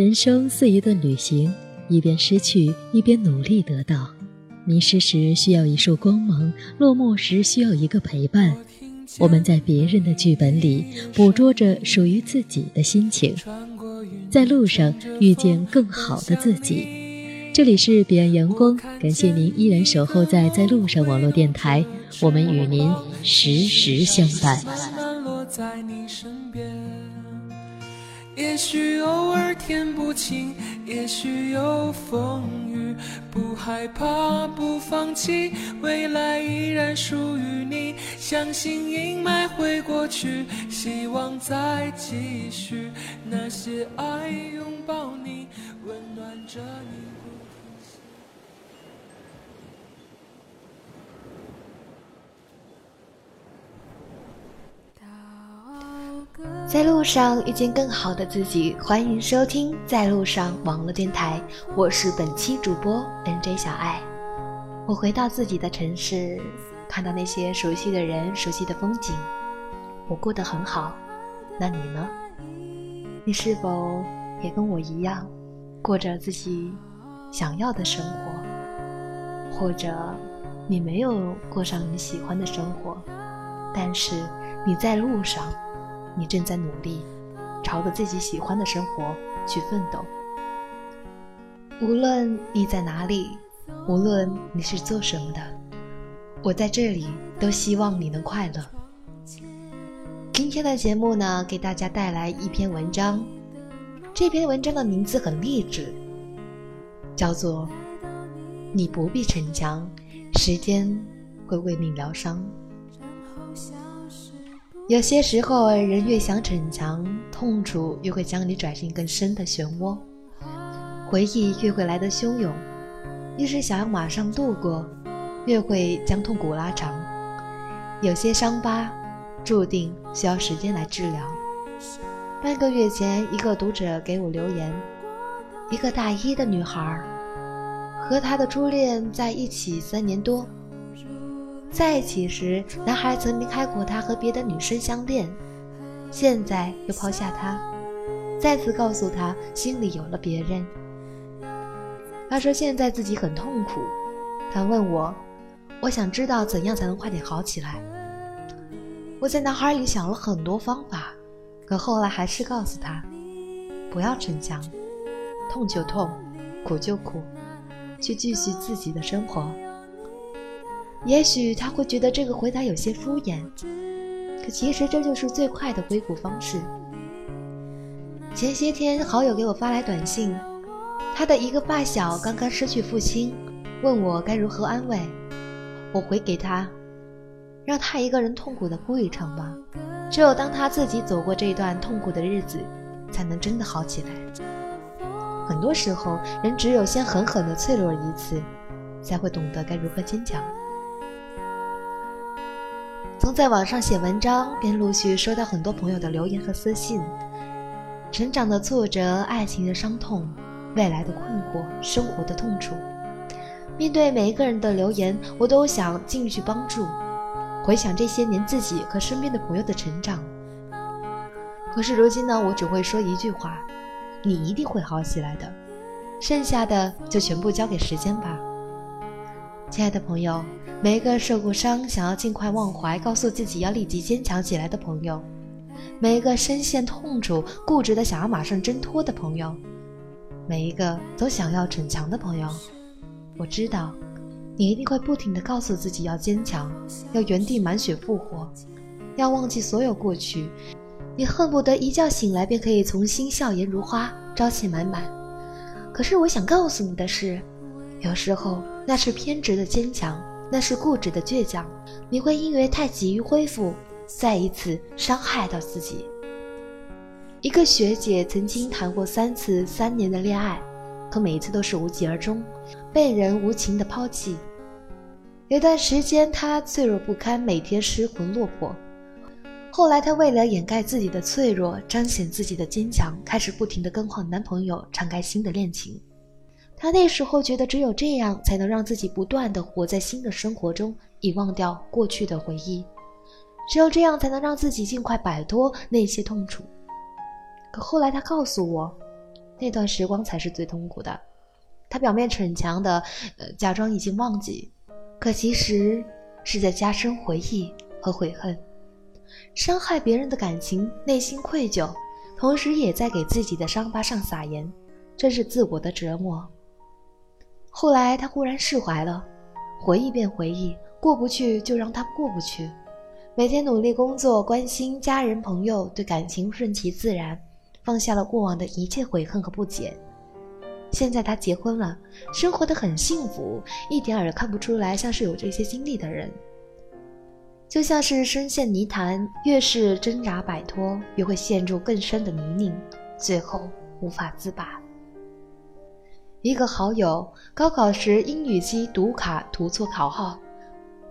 人生似一段旅行，一边失去，一边努力得到。迷失时需要一束光芒，落寞时需要一个陪伴。我们在别人的剧本里捕捉着属于自己的心情，在路上遇见更好的自己。这里是彼岸阳光，感谢您依然守候在在路上网络电台，我们与您时时相伴。也许偶尔天不晴，也许有风雨，不害怕，不放弃，未来依然属于你。相信阴霾会过去，希望再继续。那些爱拥抱你，温暖着你。在路上遇见更好的自己，欢迎收听在路上网络电台，我是本期主播 NJ 小爱。我回到自己的城市，看到那些熟悉的人、熟悉的风景，我过得很好。那你呢？你是否也跟我一样，过着自己想要的生活？或者你没有过上你喜欢的生活，但是你在路上？你正在努力，朝着自己喜欢的生活去奋斗。无论你在哪里，无论你是做什么的，我在这里都希望你能快乐。今天的节目呢，给大家带来一篇文章。这篇文章的名字很励志，叫做“你不必逞强，时间会为你疗伤”。有些时候，人越想逞强，痛楚越会将你拽进更深的漩涡，回忆越会来得汹涌。越是想要马上度过，越会将痛苦拉长。有些伤疤，注定需要时间来治疗。半个月前，一个读者给我留言：一个大一的女孩，和她的初恋在一起三年多。在一起时，男孩曾离开过她和别的女生相恋，现在又抛下她，再次告诉她心里有了别人。他说现在自己很痛苦，他问我，我想知道怎样才能快点好起来。我在脑海里想了很多方法，可后来还是告诉他，不要逞强，痛就痛，苦就苦，去继续自己的生活。也许他会觉得这个回答有些敷衍，可其实这就是最快的恢复方式。前些天，好友给我发来短信，他的一个发小刚刚失去父亲，问我该如何安慰。我回给他，让他一个人痛苦的哭一场吧。只有当他自己走过这段痛苦的日子，才能真的好起来。很多时候，人只有先狠狠的脆弱一次，才会懂得该如何坚强。从在网上写文章，便陆续收到很多朋友的留言和私信。成长的挫折，爱情的伤痛，未来的困惑，生活的痛楚。面对每一个人的留言，我都想尽力去帮助。回想这些年自己和身边的朋友的成长，可是如今呢，我只会说一句话：你一定会好起来的。剩下的就全部交给时间吧。亲爱的朋友，每一个受过伤、想要尽快忘怀、告诉自己要立即坚强起来的朋友，每一个深陷痛楚、固执的想要马上挣脱的朋友，每一个都想要逞强的朋友，我知道，你一定会不停的告诉自己要坚强，要原地满血复活，要忘记所有过去，你恨不得一觉醒来便可以重新笑颜如花、朝气满满。可是我想告诉你的是。有时候那是偏执的坚强，那是固执的倔强。你会因为太急于恢复，再一次伤害到自己。一个学姐曾经谈过三次三年的恋爱，可每一次都是无疾而终，被人无情的抛弃。有段时间她脆弱不堪，每天失魂落魄。后来她为了掩盖自己的脆弱，彰显自己的坚强，开始不停的更换男朋友，敞开新的恋情。他那时候觉得，只有这样才能让自己不断的活在新的生活中，以忘掉过去的回忆；只有这样才能让自己尽快摆脱那些痛楚。可后来他告诉我，那段时光才是最痛苦的。他表面逞强的，呃，假装已经忘记，可其实是在加深回忆和悔恨，伤害别人的感情，内心愧疚，同时也在给自己的伤疤上撒盐，这是自我的折磨。后来他忽然释怀了，回忆便回忆，过不去就让他过不去，每天努力工作，关心家人朋友，对感情顺其自然，放下了过往的一切悔恨和不解。现在他结婚了，生活的很幸福，一点儿也看不出来像是有这些经历的人。就像是深陷泥潭，越是挣扎摆脱，越会陷入更深的泥泞，最后无法自拔。一个好友高考时英语机读卡涂错考号，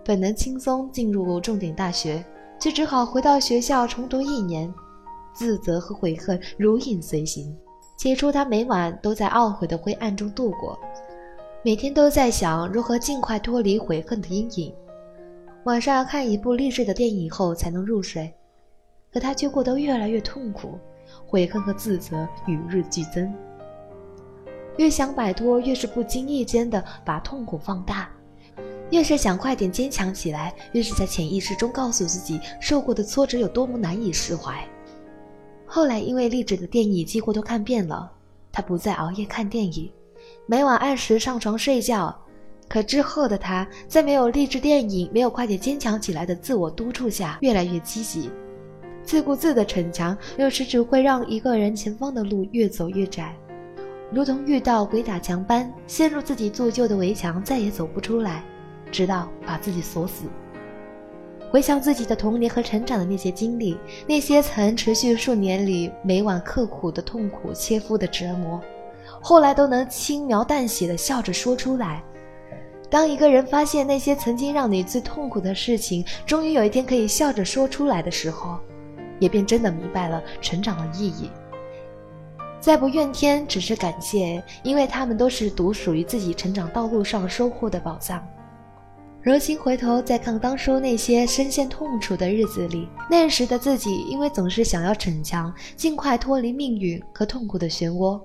本能轻松进入重点大学，却只好回到学校重读一年，自责和悔恨如影随形。起初，他每晚都在懊悔的灰暗中度过，每天都在想如何尽快脱离悔恨的阴影。晚上要看一部励志的电影后才能入睡，可他却过得越来越痛苦，悔恨和自责与日俱增。越想摆脱，越是不经意间的把痛苦放大；越是想快点坚强起来，越是在潜意识中告诉自己受过的挫折有多么难以释怀。后来，因为励志的电影几乎都看遍了，他不再熬夜看电影，每晚按时上床睡觉。可之后的他，在没有励志电影、没有快点坚强起来的自我督促下，越来越积极。自顾自的逞强，有时只会让一个人前方的路越走越窄，如同遇到鬼打墙般，陷入自己铸就的围墙，再也走不出来，直到把自己锁死。回想自己的童年和成长的那些经历，那些曾持续数年里每晚刻苦的痛苦、切肤的折磨，后来都能轻描淡写的笑着说出来。当一个人发现那些曾经让你最痛苦的事情，终于有一天可以笑着说出来的时候，也便真的明白了成长的意义。再不怨天，只是感谢，因为他们都是独属于自己成长道路上收获的宝藏。如今回头再看当初那些深陷痛楚的日子里，那时的自己因为总是想要逞强，尽快脱离命运和痛苦的漩涡，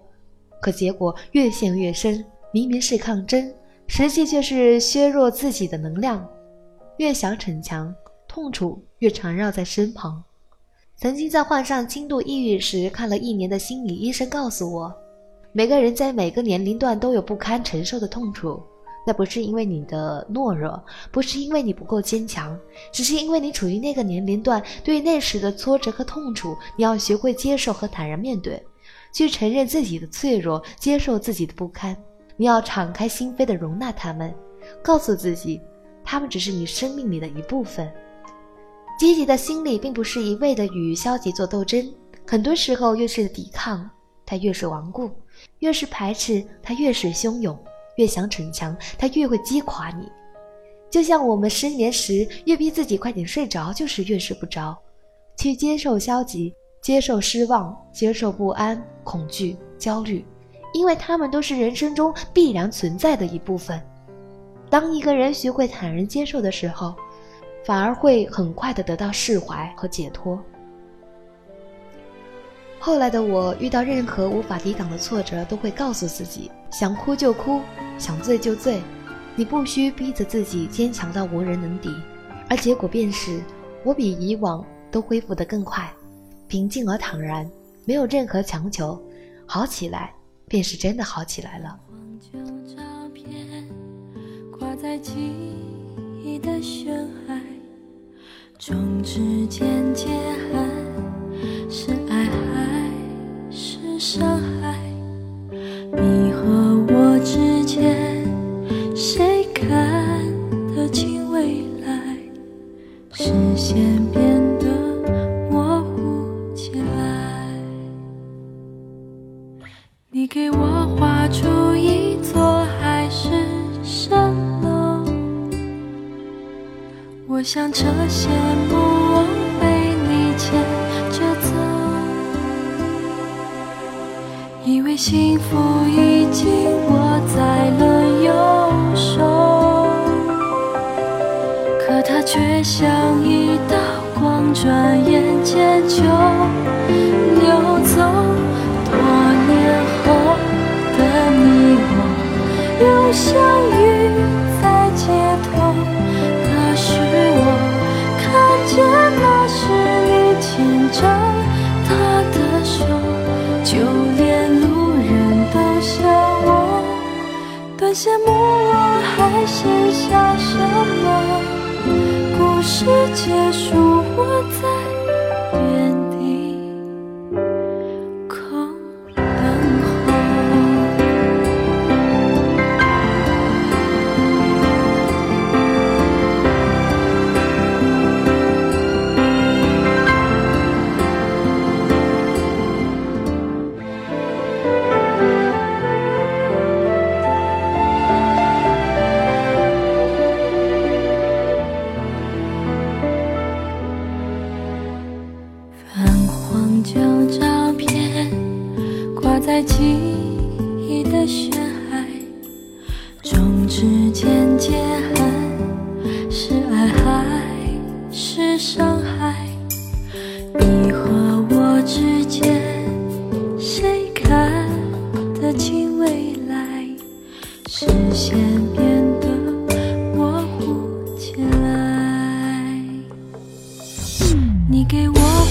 可结果越陷越深。明明是抗争，实际却是削弱自己的能量。越想逞强，痛楚越缠绕在身旁。曾经在患上轻度抑郁时，看了一年的心理医生告诉我，每个人在每个年龄段都有不堪承受的痛楚。那不是因为你的懦弱，不是因为你不够坚强，只是因为你处于那个年龄段，对于那时的挫折和痛楚，你要学会接受和坦然面对，去承认自己的脆弱，接受自己的不堪。你要敞开心扉的容纳他们，告诉自己，他们只是你生命里的一部分。积极的心理并不是一味的与消极做斗争，很多时候越是抵抗，它越是顽固；越是排斥，它越是汹涌。越想逞强，他越会击垮你。就像我们失眠时，越逼自己快点睡着，就是越睡不着。去接受消极，接受失望，接受不安、恐惧、焦虑，因为他们都是人生中必然存在的一部分。当一个人学会坦然接受的时候，反而会很快的得到释怀和解脱。后来的我遇到任何无法抵挡的挫折，都会告诉自己：想哭就哭，想醉就醉，你不需逼着自己坚强到无人能敌。而结果便是，我比以往都恢复得更快，平静而坦然，没有任何强求，好起来便是真的好起来了。挂在记忆的悬崖，中指间接，还，是爱还？是伤害，写下什么？故事结束，我在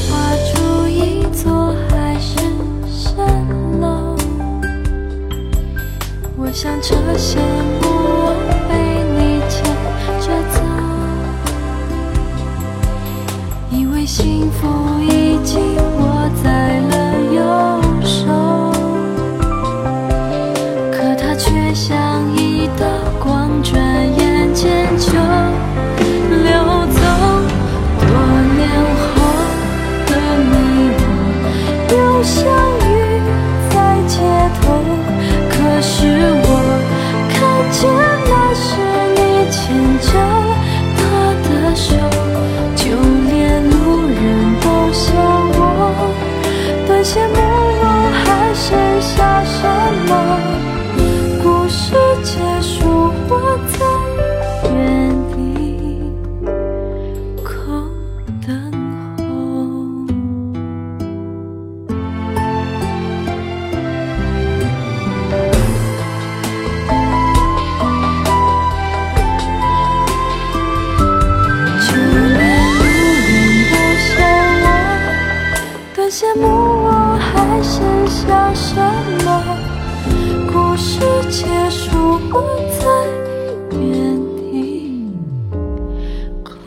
画出一座海市蜃楼，我想车线不我被你牵着走，以为幸福已经握在了。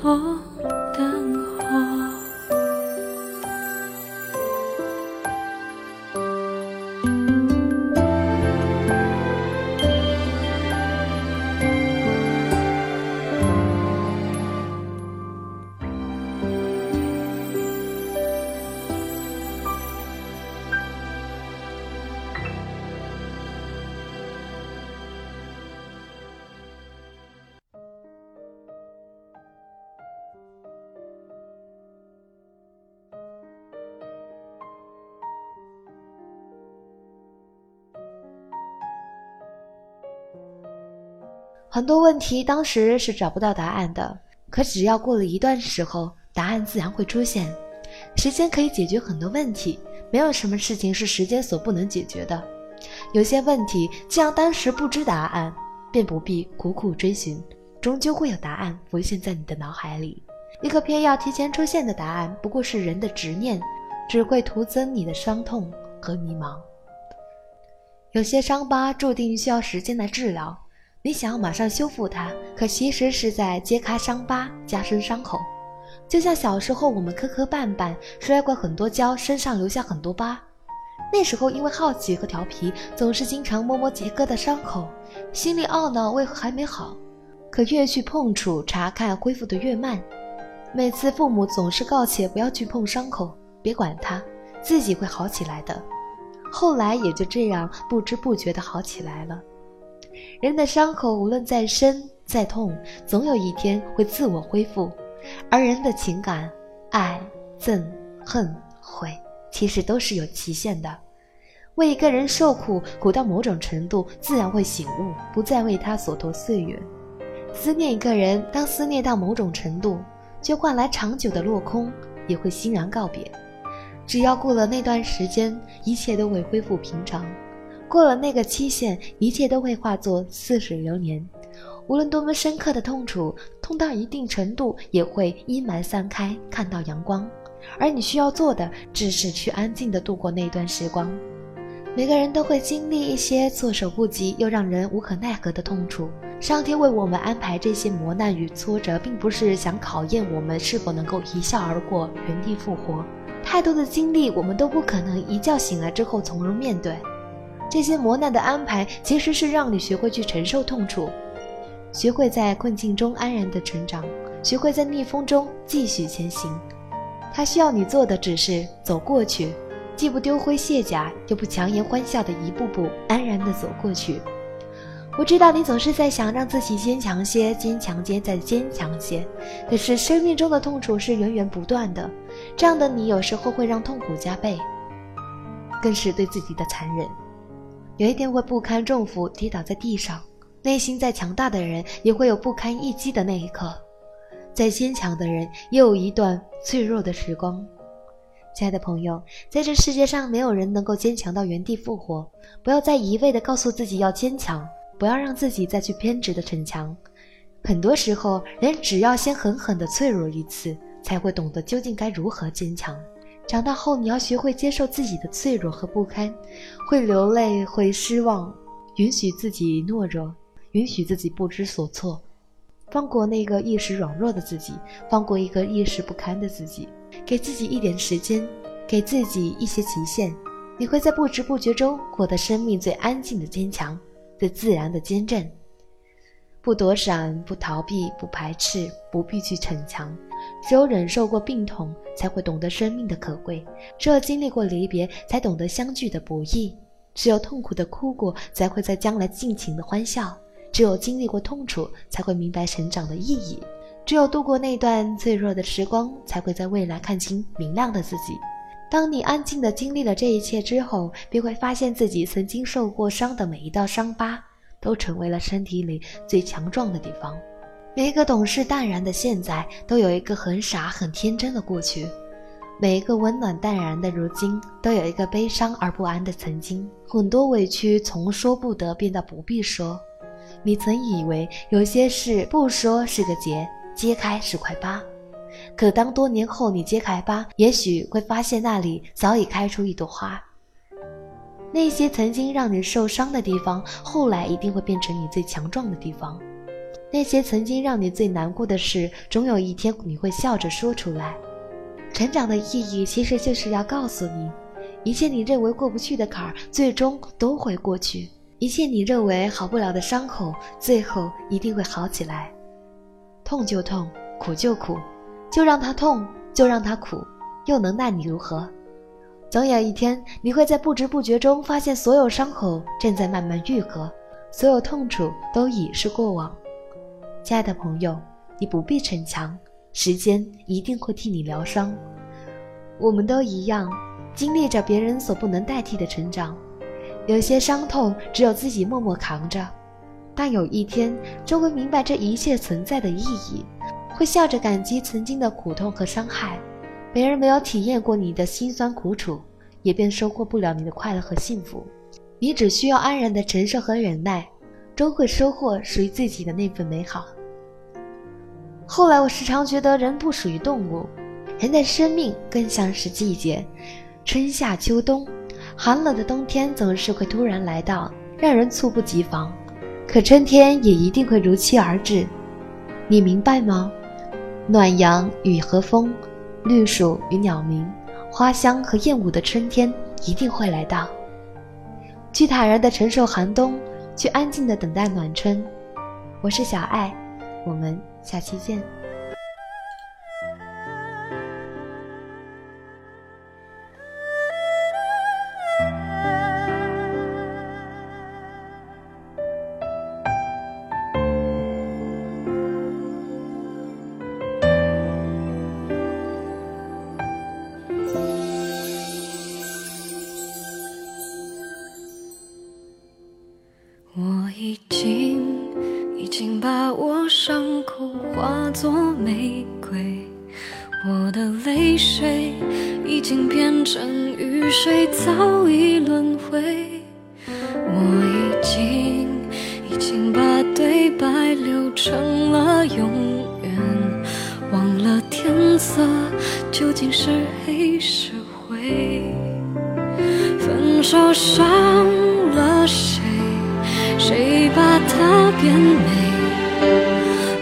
空很多问题当时是找不到答案的，可只要过了一段时候，答案自然会出现。时间可以解决很多问题，没有什么事情是时间所不能解决的。有些问题，既然当时不知答案，便不必苦苦追寻，终究会有答案浮现在你的脑海里。一个偏要提前出现的答案，不过是人的执念，只会徒增你的伤痛和迷茫。有些伤疤注定需要时间来治疗。你想要马上修复它，可其实是在揭开伤疤，加深伤口。就像小时候我们磕磕绊绊，摔过很多跤，身上留下很多疤。那时候因为好奇和调皮，总是经常摸摸杰哥的伤口，心里懊恼为何还没好。可越去碰触、查看，恢复的越慢。每次父母总是告诫不要去碰伤口，别管它，自己会好起来的。后来也就这样不知不觉的好起来了。人的伤口无论再深再痛，总有一天会自我恢复。而人的情感，爱、憎、恨、悔，其实都是有期限的。为一个人受苦，苦到某种程度，自然会醒悟，不再为他所拖岁月。思念一个人，当思念到某种程度，就换来长久的落空，也会欣然告别。只要过了那段时间，一切都会恢复平常。过了那个期限，一切都会化作似水流年。无论多么深刻的痛楚，痛到一定程度也会阴霾散开，看到阳光。而你需要做的，只是去安静的度过那段时光。每个人都会经历一些措手不及又让人无可奈何的痛楚。上天为我们安排这些磨难与挫折，并不是想考验我们是否能够一笑而过、原地复活。太多的经历，我们都不可能一觉醒来之后从容面对。这些磨难的安排，其实是让你学会去承受痛楚。学会在困境中安然的成长，学会在逆风中继续前行。他需要你做的只是走过去，既不丢盔卸甲，又不强颜欢笑的一步步安然的走过去。我知道你总是在想让自己坚强些，坚强些，再坚强些。可是生命中的痛楚是源源不断的，这样的你有时候会让痛苦加倍，更是对自己的残忍。有一天会不堪重负跌倒在地上。内心再强大的人，也会有不堪一击的那一刻；再坚强的人，也有一段脆弱的时光。亲爱的朋友，在这世界上，没有人能够坚强到原地复活。不要再一味的告诉自己要坚强，不要让自己再去偏执的逞强。很多时候，人只要先狠狠的脆弱一次，才会懂得究竟该如何坚强。长大后，你要学会接受自己的脆弱和不堪，会流泪，会失望，允许自己懦弱。允许自己不知所措，放过那个一时软弱的自己，放过一个一时不堪的自己，给自己一点时间，给自己一些期限，你会在不知不觉中获得生命最安静的坚强，最自然的坚韧。不躲闪，不逃避，不排斥，不必去逞强。只有忍受过病痛，才会懂得生命的可贵；只有经历过离别，才懂得相聚的不易；只有痛苦的哭过，才会在将来尽情的欢笑。只有经历过痛楚，才会明白成长的意义；只有度过那段脆弱的时光，才会在未来看清明亮的自己。当你安静地经历了这一切之后，便会发现自己曾经受过伤的每一道伤疤，都成为了身体里最强壮的地方。每一个懂事淡然的现在，都有一个很傻很天真的过去；每一个温暖淡然的如今，都有一个悲伤而不安的曾经。很多委屈从说不得变到不必说。你曾以为有些事不说是个结，揭开是块疤，可当多年后你揭开疤，也许会发现那里早已开出一朵花。那些曾经让你受伤的地方，后来一定会变成你最强壮的地方。那些曾经让你最难过的事，总有一天你会笑着说出来。成长的意义其实就是要告诉你，一切你认为过不去的坎儿，最终都会过去。一切你认为好不了的伤口，最后一定会好起来。痛就痛，苦就苦，就让它痛，就让它苦，又能奈你如何？总有一天，你会在不知不觉中发现，所有伤口正在慢慢愈合，所有痛楚都已是过往。亲爱的朋友，你不必逞强，时间一定会替你疗伤。我们都一样，经历着别人所不能代替的成长。有些伤痛只有自己默默扛着，但有一天终会明白这一切存在的意义，会笑着感激曾经的苦痛和伤害。别人没有体验过你的辛酸苦楚，也便收获不了你的快乐和幸福。你只需要安然的承受和忍耐，终会收获属于自己的那份美好。后来我时常觉得人不属于动物，人的生命更像是季节，春夏秋冬。寒冷的冬天总是会突然来到，让人猝不及防。可春天也一定会如期而至，你明白吗？暖阳与和风，绿树与鸟鸣，花香和燕舞的春天一定会来到。去坦然地承受寒冬，去安静地等待暖春。我是小爱，我们下期见。天色究竟是黑是灰？分手伤了谁？谁把它变美？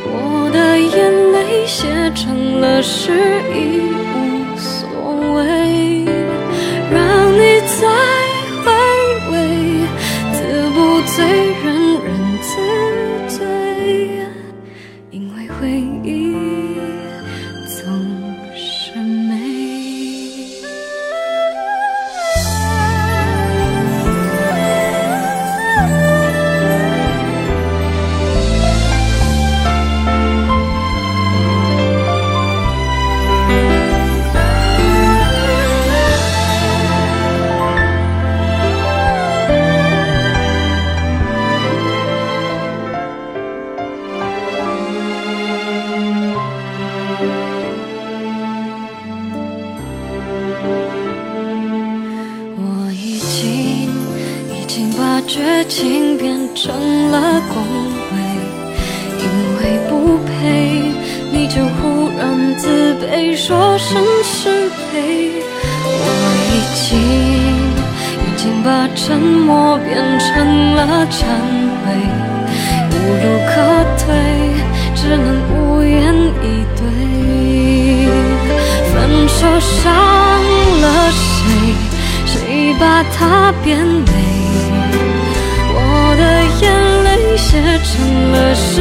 我的眼泪写成了诗，已无所谓，让你在。受伤了谁谁把它变美？我的眼泪写成了诗